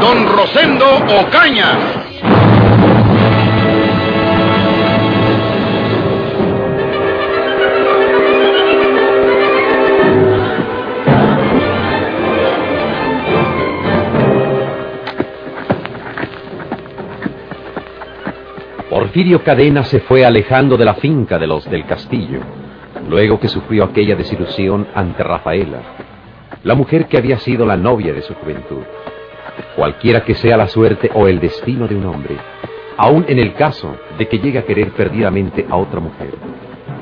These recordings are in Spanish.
Don Rosendo Ocaña. Porfirio Cadena se fue alejando de la finca de los del castillo, luego que sufrió aquella desilusión ante Rafaela, la mujer que había sido la novia de su juventud. Cualquiera que sea la suerte o el destino de un hombre, aun en el caso de que llegue a querer perdidamente a otra mujer,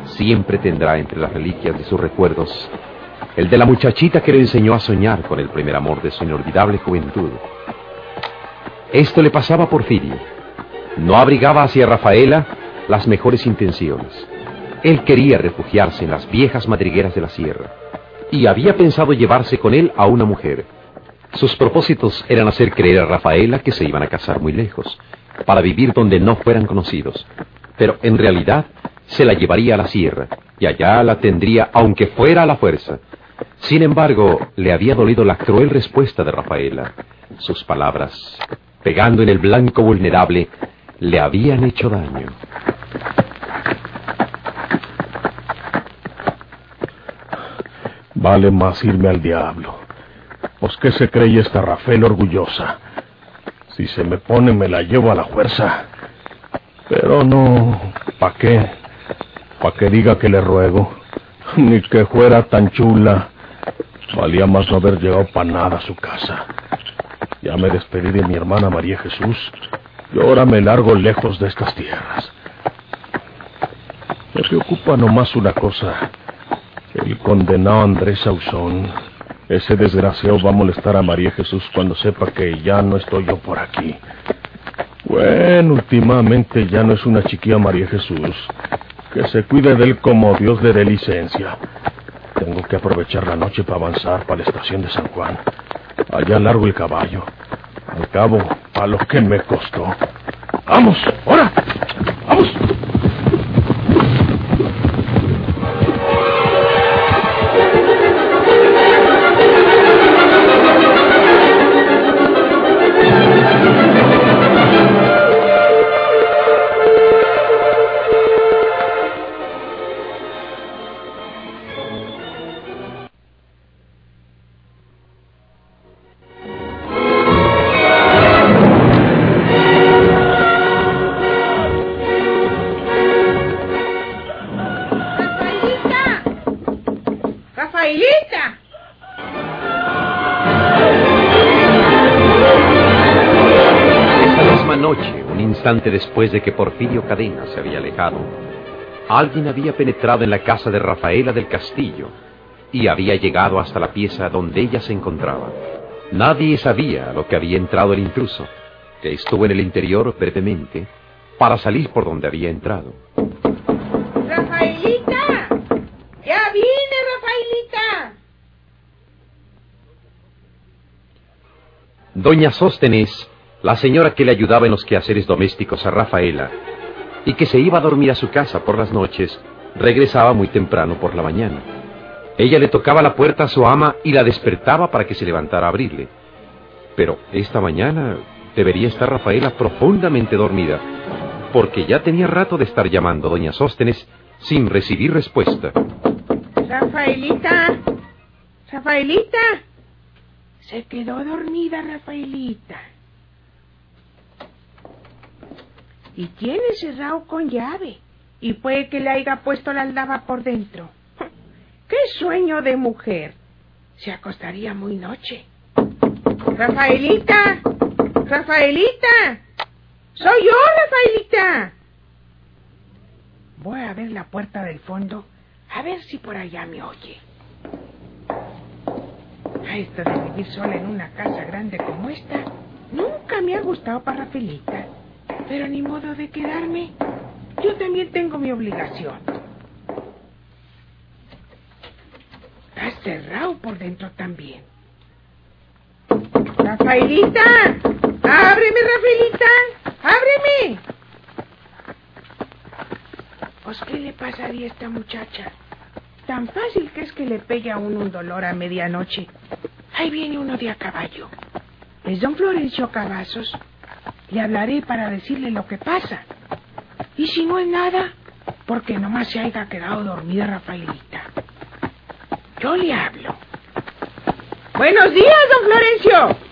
siempre tendrá entre las reliquias de sus recuerdos el de la muchachita que le enseñó a soñar con el primer amor de su inolvidable juventud. Esto le pasaba a Porfirio. No abrigaba hacia Rafaela las mejores intenciones. Él quería refugiarse en las viejas madrigueras de la sierra y había pensado llevarse con él a una mujer. Sus propósitos eran hacer creer a Rafaela que se iban a casar muy lejos, para vivir donde no fueran conocidos. Pero en realidad se la llevaría a la sierra y allá la tendría aunque fuera a la fuerza. Sin embargo, le había dolido la cruel respuesta de Rafaela. Sus palabras, pegando en el blanco vulnerable, le habían hecho daño. Vale más irme al diablo. Pues qué se cree esta Rafael orgullosa. Si se me pone me la llevo a la fuerza. Pero no, ¿pa' qué? ¿Pa' que diga que le ruego? Ni que fuera tan chula. Valía más no haber llegado para nada a su casa. Ya me despedí de mi hermana María Jesús y ahora me largo lejos de estas tierras. Me preocupa nomás una cosa. El condenado Andrés Sauzón. Ese desgraciado va a molestar a María Jesús cuando sepa que ya no estoy yo por aquí. Bueno, últimamente ya no es una chiquilla María Jesús. Que se cuide de él como Dios le dé licencia. Tengo que aprovechar la noche para avanzar para la estación de San Juan. Allá largo el caballo. Al cabo, a lo que me costó. ¡Vamos! ¡Ahora! ¡Vamos! Instante después de que Porfirio Cadena se había alejado, alguien había penetrado en la casa de Rafaela del Castillo y había llegado hasta la pieza donde ella se encontraba. Nadie sabía lo que había entrado el intruso, que estuvo en el interior brevemente para salir por donde había entrado. ¡Rafaelita! ¡Ya vine, Rafaelita! Doña Sóstenes, la señora que le ayudaba en los quehaceres domésticos a Rafaela y que se iba a dormir a su casa por las noches, regresaba muy temprano por la mañana. Ella le tocaba la puerta a su ama y la despertaba para que se levantara a abrirle. Pero esta mañana debería estar Rafaela profundamente dormida, porque ya tenía rato de estar llamando a Doña Sóstenes sin recibir respuesta. Rafaelita. Rafaelita. Se quedó dormida, Rafaelita. Y tiene cerrado con llave. Y puede que le haya puesto la aldaba por dentro. ¡Qué sueño de mujer! Se acostaría muy noche. Rafaelita. Rafaelita. Soy yo, Rafaelita. Voy a ver la puerta del fondo, a ver si por allá me oye. A esto de vivir sola en una casa grande como esta, nunca me ha gustado para Rafaelita. Pero ni modo de quedarme. Yo también tengo mi obligación. Está cerrado por dentro también. Rafaelita, ábreme, Rafaelita, ábreme. Pues, ¿qué le pasaría a esta muchacha? Tan fácil que es que le pegue a uno un dolor a medianoche. Ahí viene uno de a caballo. Es don Florencio Cavazos. Le hablaré para decirle lo que pasa. Y si no es nada, porque nomás se haya quedado dormida Rafaelita. Yo le hablo. Buenos días, don Florencio.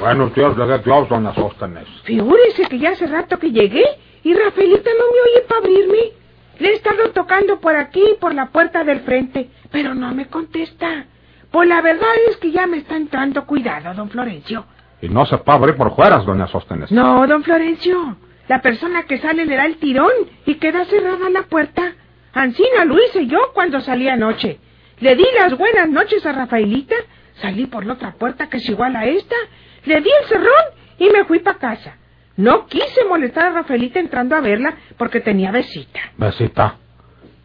Buenos días, le Dios, doña Sóstenes. Figúrese que ya hace rato que llegué y Rafaelita no me oye para abrirme. Le he estado tocando por aquí, por la puerta del frente, pero no me contesta. Pues la verdad es que ya me está entrando cuidado, don Florencio. Y no se puede abrir por fuera, doña Sóstenes. No, don Florencio. La persona que sale le da el tirón y queda cerrada la puerta. Ancina lo hice yo cuando salí anoche. Le di las buenas noches a Rafaelita, salí por la otra puerta que es igual a esta, le di el cerrón y me fui para casa. No quise molestar a Rafaelita entrando a verla porque tenía besita. ¿Besita?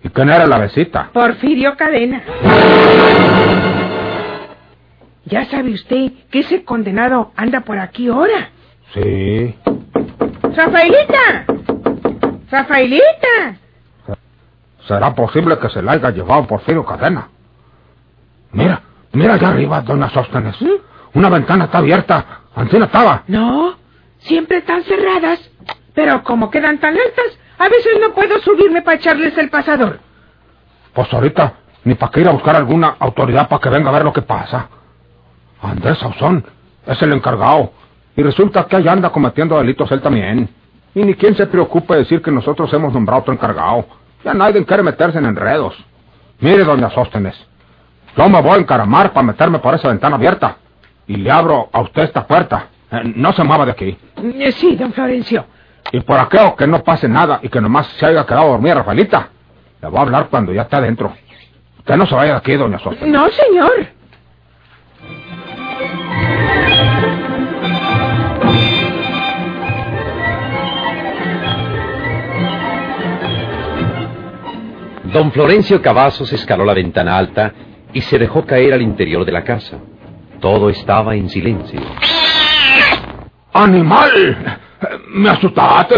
¿Y quién era la besita? Porfirio Cadena. Ya sabe usted que ese condenado anda por aquí ahora. Sí. ¡Rafaelita! ¡Rafaelita! ¿Será posible que se la haya llevado Porfirio Cadena? Mira, mira allá arriba, doña Sóstenes. Una ventana está abierta. Ancina estaba. No, siempre están cerradas. Pero como quedan tan altas, a veces no puedo subirme para echarles el pasador. Pues ahorita, ni para que ir a buscar alguna autoridad para que venga a ver lo que pasa. Andrés Sauzón es el encargado. Y resulta que allá anda cometiendo delitos él también. Y ni quien se preocupe de decir que nosotros hemos nombrado otro encargado. Ya nadie quiere meterse en enredos. Mire, doña Sóstenes, yo me voy a encaramar para meterme por esa ventana abierta. Y le abro a usted esta puerta. Eh, no se mueva de aquí. Eh, Sí, don Florencio. Y por aquello que no pase nada y que nomás se haya quedado dormida Rafaelita, le voy a hablar cuando ya esté adentro. Usted no se vaya de aquí, doña Sóstenes. No, señor. Don Florencio Cavazos escaló la ventana alta y se dejó caer al interior de la casa. Todo estaba en silencio. ¡Animal! ¡Me asustaste!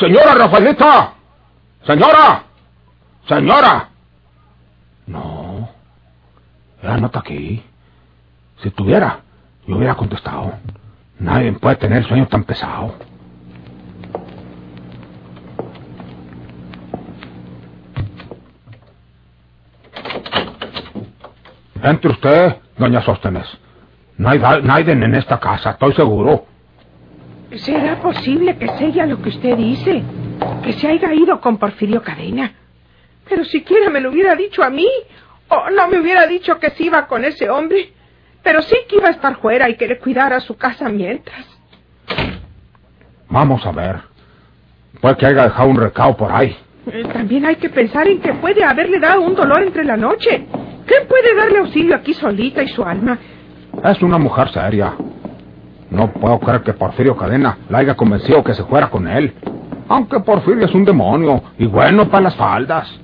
¡Señora Rafaelita! ¡Señora! ¡Señora! No. Ella no está aquí. Si estuviera, yo hubiera contestado. Nadie puede tener sueño tan pesado. Entre usted, doña Sóstenes. No hay nadie en esta casa, estoy seguro. ¿Será posible que sea lo que usted dice? Que se haya ido con Porfirio Cadena. Pero siquiera me lo hubiera dicho a mí. O no me hubiera dicho que se iba con ese hombre. Pero sí que iba a estar fuera y que le cuidara su casa mientras. Vamos a ver. Puede que haya dejado un recado por ahí. Eh, También hay que pensar en que puede haberle dado un dolor entre la noche. ¿Quién puede darle auxilio aquí solita y su alma? Es una mujer seria. No puedo creer que Porfirio Cadena la haya convencido que se fuera con él. Aunque Porfirio es un demonio y bueno para las faldas.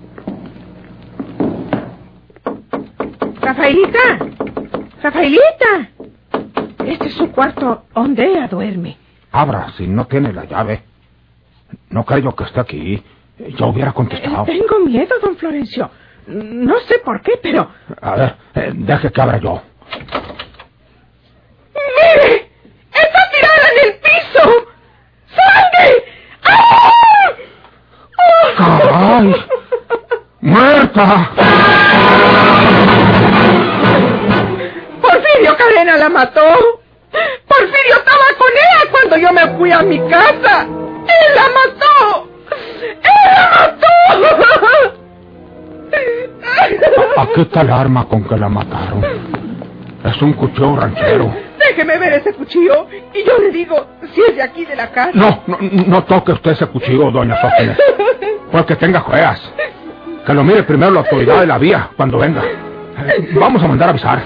Rafaelita, Rafaelita. Este es su cuarto donde ella duerme. Abra si no tiene la llave. No creo que esté aquí. Yo hubiera Eh, contestado. Tengo miedo, don Florencio. No sé por qué, pero... A ver, eh, deje que abra yo. ¡Mire! ¡Está tirada en el piso! ¡Sangre! ¡Ah! ¡Caray! ¡Muerta! ¡Porfirio Cadena la mató! ¡Porfirio estaba con ella cuando yo me fui a mi casa! ¡Él la mató! ¡Él la mató! Aquí está el arma con que la mataron. Es un cuchillo ranchero. Déjeme ver ese cuchillo y yo le digo si es de aquí de la casa. No, no, no toque usted ese cuchillo, doña Sóstenes. Porque tenga juegas. Que lo mire primero la autoridad de la vía cuando venga. Eh, Vamos a mandar a avisar.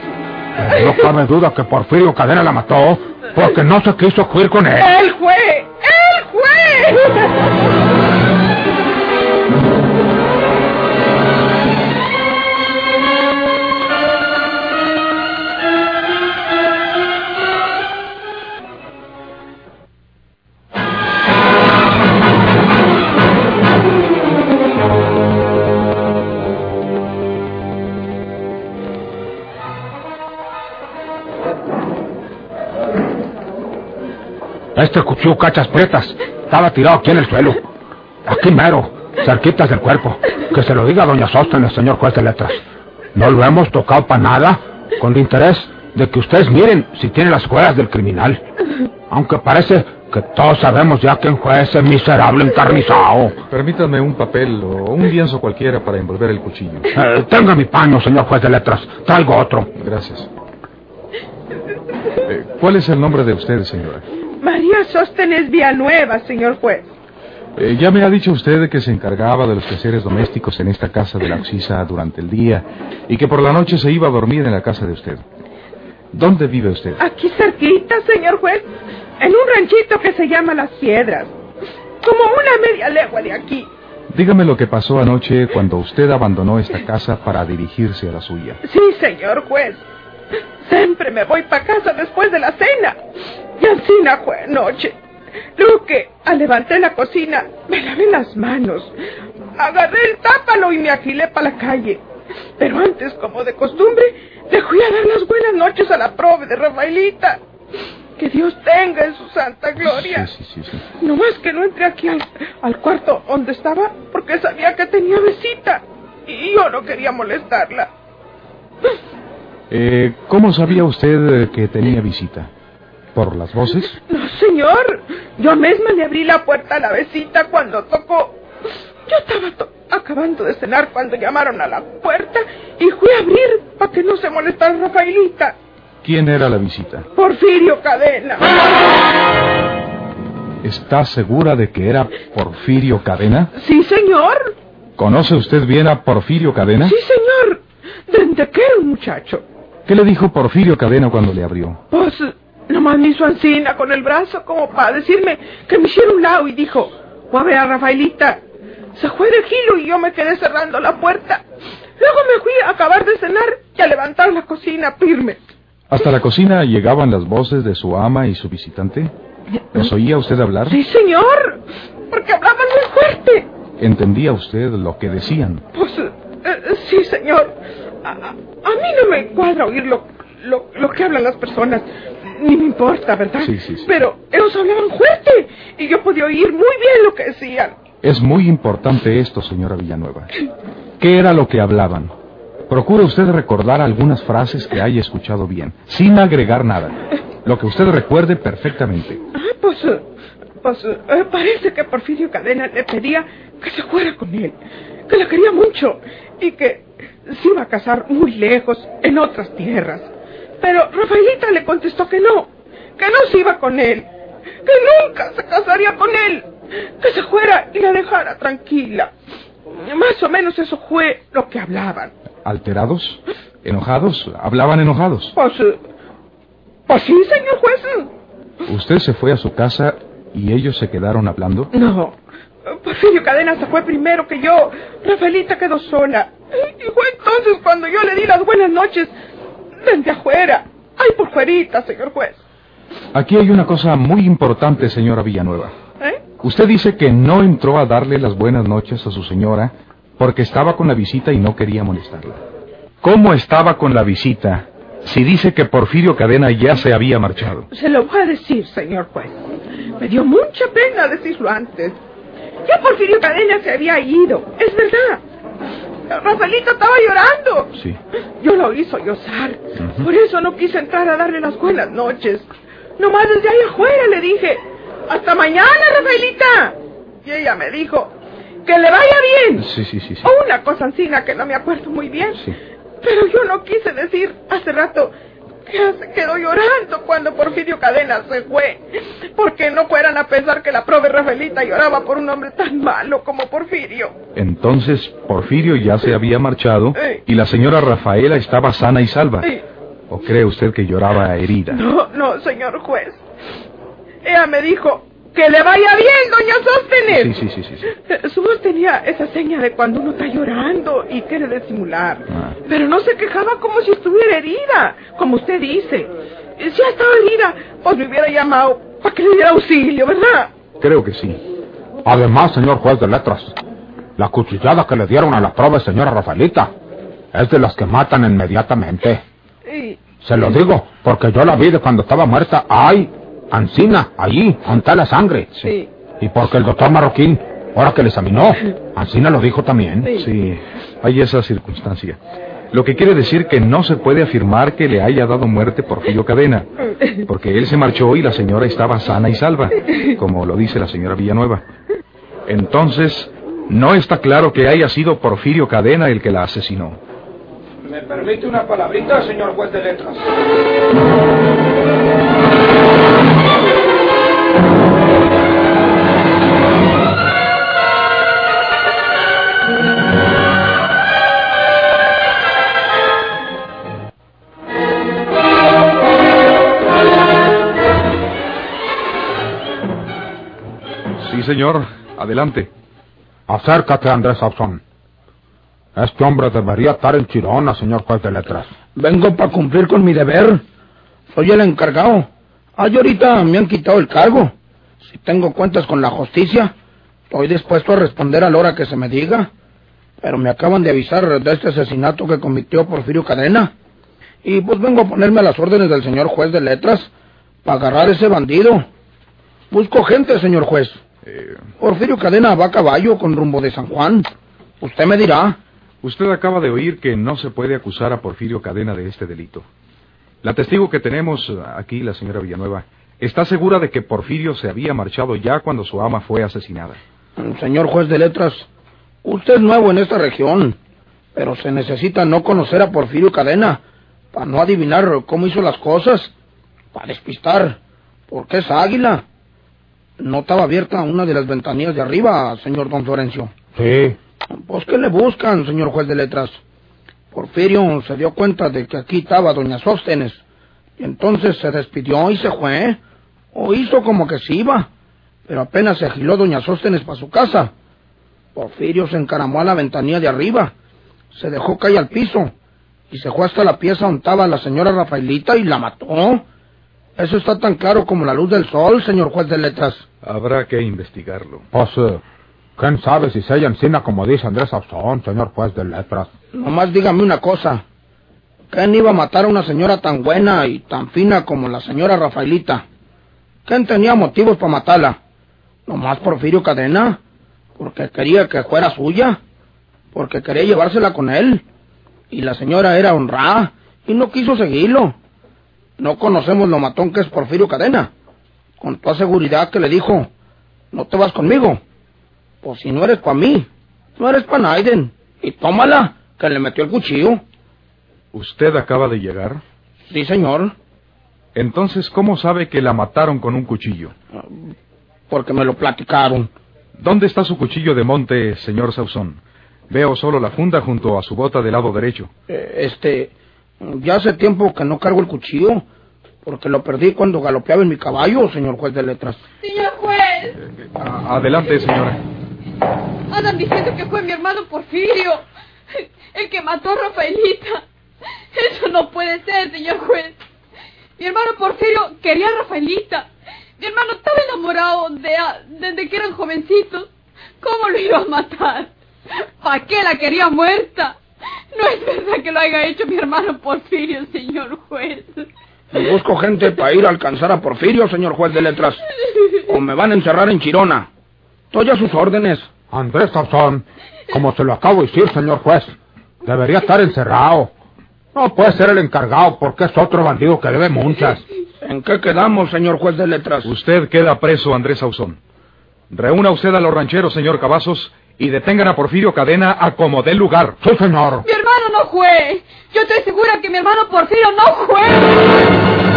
Pero no cabe duda que Porfirio Cadena la mató porque no se quiso juir con él. ¡Él fue! ¡Él fue! Este cuchillo cachas pretas estaba tirado aquí en el suelo. Aquí mero, cerquitas del cuerpo. Que se lo diga doña Sóstenes, señor juez de letras. No lo hemos tocado para nada, con el interés de que ustedes miren si tiene las huellas del criminal. Aunque parece que todos sabemos ya quién fue ese miserable encarnizado. Permítame un papel o un lienzo cualquiera para envolver el cuchillo. Eh, tenga mi paño, señor juez de letras. Traigo otro. Gracias. Eh, ¿Cuál es el nombre de usted, señora? María Sóstenes Villanueva, señor juez. Eh, ya me ha dicho usted que se encargaba de los quehaceres domésticos en esta casa de la Oxisa durante el día y que por la noche se iba a dormir en la casa de usted. ¿Dónde vive usted? Aquí cerquita, señor juez, en un ranchito que se llama Las Piedras. Como una media legua de aquí. Dígame lo que pasó anoche cuando usted abandonó esta casa para dirigirse a la suya. Sí, señor juez. Siempre me voy para casa después de la cena. Y así fue anoche. Luego que al levantar la cocina me lavé las manos. Agarré el tápalo y me agilé para la calle. Pero antes, como de costumbre, le fui a dar las buenas noches a la prove de Rafaelita. Que Dios tenga en su santa gloria. Sí, sí, sí, sí. No más que no entré aquí al, al cuarto donde estaba porque sabía que tenía visita. Y yo no quería molestarla. Eh, ¿Cómo sabía usted que tenía visita? ¿Por las voces? No, señor. Yo misma le abrí la puerta a la vecita cuando tocó. Yo estaba to- acabando de cenar cuando llamaron a la puerta y fui a abrir para que no se molestara Rafaelita. ¿Quién era la visita? Porfirio Cadena. ¿Está segura de que era Porfirio Cadena? Sí, señor. ¿Conoce usted bien a Porfirio Cadena? Sí, señor. Desde que era un muchacho. ¿Qué le dijo Porfirio Cadena cuando le abrió? Pues nomás me hizo encina con el brazo como para decirme que me hiciera un lado y dijo, voy a ver a Rafaelita. Se fue de giro y yo me quedé cerrando la puerta. Luego me fui a acabar de cenar y a levantar la cocina firme. ¿Hasta la cocina llegaban las voces de su ama y su visitante? ¿Los oía usted hablar? Sí, señor, porque hablaban muy fuerte. ¿Entendía usted lo que decían? Pues eh, sí, señor. A mí no me cuadra oír lo, lo, lo que hablan las personas. Ni me importa, ¿verdad? Sí, sí, sí. Pero ellos hablaban fuerte y yo podía oír muy bien lo que decían. Es muy importante esto, señora Villanueva. ¿Qué era lo que hablaban? Procure usted recordar algunas frases que haya escuchado bien, sin agregar nada. Lo que usted recuerde perfectamente. Ah, pues, eh, pues eh, parece que Porfirio Cadena le pedía que se fuera con él, que la quería mucho y que se iba a casar muy lejos, en otras tierras. Pero Rafaelita le contestó que no, que no se iba con él, que nunca se casaría con él, que se fuera y la dejara tranquila. Más o menos eso fue lo que hablaban. ¿Alterados? ¿Enojados? ¿Hablaban enojados? Pues, eh, pues sí, señor juez. ¿Usted se fue a su casa y ellos se quedaron hablando? No. Porfirio Cadena se fue primero que yo. Rafaelita quedó sola. Y fue entonces cuando yo le di las buenas noches desde afuera. Ay, por fuerita, señor juez. Aquí hay una cosa muy importante, señora Villanueva. ¿Eh? Usted dice que no entró a darle las buenas noches a su señora porque estaba con la visita y no quería molestarla. ¿Cómo estaba con la visita si dice que Porfirio Cadena ya se había marchado? Se lo voy a decir, señor juez. Me dio mucha pena decirlo antes. Ya Porfirio Cadena se había ido. Es verdad. Rafaelita estaba llorando. Sí. Yo lo hizo sollozar. Por eso no quise entrar a darle las buenas noches. Nomás desde ahí afuera le dije, hasta mañana, Rafaelita. Y ella me dijo, que le vaya bien. Sí, sí, sí, sí. O una cosa encina que no me acuerdo muy bien. Sí. Pero yo no quise decir hace rato se quedó llorando cuando Porfirio Cadena se fue. Porque no fueran a pensar que la prove Rafaelita lloraba por un hombre tan malo como Porfirio. Entonces Porfirio ya se había marchado y la señora Rafaela estaba sana y salva. ¿O cree usted que lloraba herida? No, no, señor juez. Ella me dijo que le vaya bien, doña Sóstenes. Sí, sí, sí, sí. Eh, Su voz tenía esa seña de cuando uno está llorando y quiere disimular. Ah. Pero no se quejaba como si estuviera herida, como usted dice. Eh, Si ha estado herida, pues me hubiera llamado para que le diera auxilio, ¿verdad? Creo que sí. Además, señor juez de letras, la cuchillada que le dieron a la prueba señora Rafaelita es de las que matan inmediatamente. Y, Se lo digo, porque yo la vi de cuando estaba muerta. ¡Ay! Ancina, allí, está la sangre. Sí. Y porque el doctor Marroquín, ahora que le examinó, Ancina lo dijo también. Sí, hay esa circunstancia. Lo que quiere decir que no se puede afirmar que le haya dado muerte Porfirio Cadena, porque él se marchó y la señora estaba sana y salva, como lo dice la señora Villanueva. Entonces, no está claro que haya sido Porfirio Cadena el que la asesinó. ¿Me permite una palabrita, señor juez de letras? Señor. Adelante. Acércate, Andrés Sauzón. Este hombre debería estar en Chirona, señor juez de letras. Vengo para cumplir con mi deber. Soy el encargado. Ay, ahorita me han quitado el cargo. Si tengo cuentas con la justicia, estoy dispuesto a responder a la hora que se me diga. Pero me acaban de avisar de este asesinato que cometió Porfirio Cadena. Y pues vengo a ponerme a las órdenes del señor juez de letras para agarrar ese bandido. Busco gente, señor juez. Porfirio Cadena va a caballo con rumbo de San Juan. Usted me dirá. Usted acaba de oír que no se puede acusar a Porfirio Cadena de este delito. La testigo que tenemos aquí, la señora Villanueva, está segura de que Porfirio se había marchado ya cuando su ama fue asesinada. Señor juez de letras, usted es nuevo en esta región, pero se necesita no conocer a Porfirio Cadena para no adivinar cómo hizo las cosas, para despistar, porque es águila. No estaba abierta una de las ventanillas de arriba, señor don Florencio. Sí. Pues que le buscan, señor juez de letras. Porfirio se dio cuenta de que aquí estaba doña Sóstenes, y entonces se despidió y se fue, o hizo como que se iba, pero apenas se agiló doña Sóstenes para su casa. Porfirio se encaramó a la ventanilla de arriba, se dejó caer al piso, y se fue hasta la pieza donde estaba la señora Rafaelita y la mató. Eso está tan claro como la luz del sol, señor juez de letras. Habrá que investigarlo. Pues, eh, ¿quién sabe si se encina como dice Andrés Sauzón, señor juez de letras? Nomás dígame una cosa. ¿Quién iba a matar a una señora tan buena y tan fina como la señora Rafaelita? ¿Quién tenía motivos para matarla? ¿Nomás Porfirio Cadena? ¿Porque quería que fuera suya? ¿Porque quería llevársela con él? Y la señora era honrada y no quiso seguirlo. No conocemos lo matón que es Porfirio Cadena. Con toda seguridad que le dijo, no te vas conmigo. Pues si no eres para mí, no eres para Naiden. Y tómala, que le metió el cuchillo. ¿Usted acaba de llegar? Sí, señor, Entonces, ¿cómo sabe que la mataron con un cuchillo? porque me lo platicaron. ¿Dónde está su cuchillo de monte, señor Sauzón? Veo solo la funda junto a su bota del lado derecho. Eh, este, ya hace tiempo que no cargo el cuchillo, porque lo perdí cuando galopeaba en mi caballo, señor juez de letras. Señor juez, A- adelante, señora. andan diciendo que fue mi hermano Porfirio, el que mató a Rafaelita. Eso no puede ser, señor juez. Mi hermano Porfirio quería a Rafaelita. Mi hermano estaba enamorado de a- desde que eran jovencitos. ¿Cómo lo iba a matar? ¿Para qué la quería muerta? No es verdad que lo haya hecho mi hermano Porfirio, señor juez. Y busco gente para ir a alcanzar a Porfirio, señor juez de letras. O me van a encerrar en Chirona. Estoy a sus órdenes. Andrés Sauzón, como se lo acabo de decir, señor juez, debería estar encerrado. No puede ser el encargado porque es otro bandido que debe muchas. ¿En qué quedamos, señor juez de letras? Usted queda preso, Andrés Sauzón. Reúna usted a los rancheros, señor Cavazos, y detengan a Porfirio Cadena a como dé lugar. ¡Sí, señor! ¡Mi hermano no fue! Yo estoy segura que mi hermano Porfirio no fue.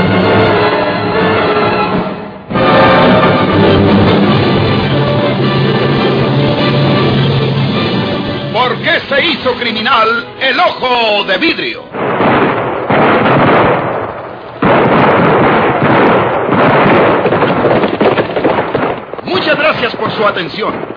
¿Por qué se hizo criminal el ojo de vidrio? Muchas gracias por su atención.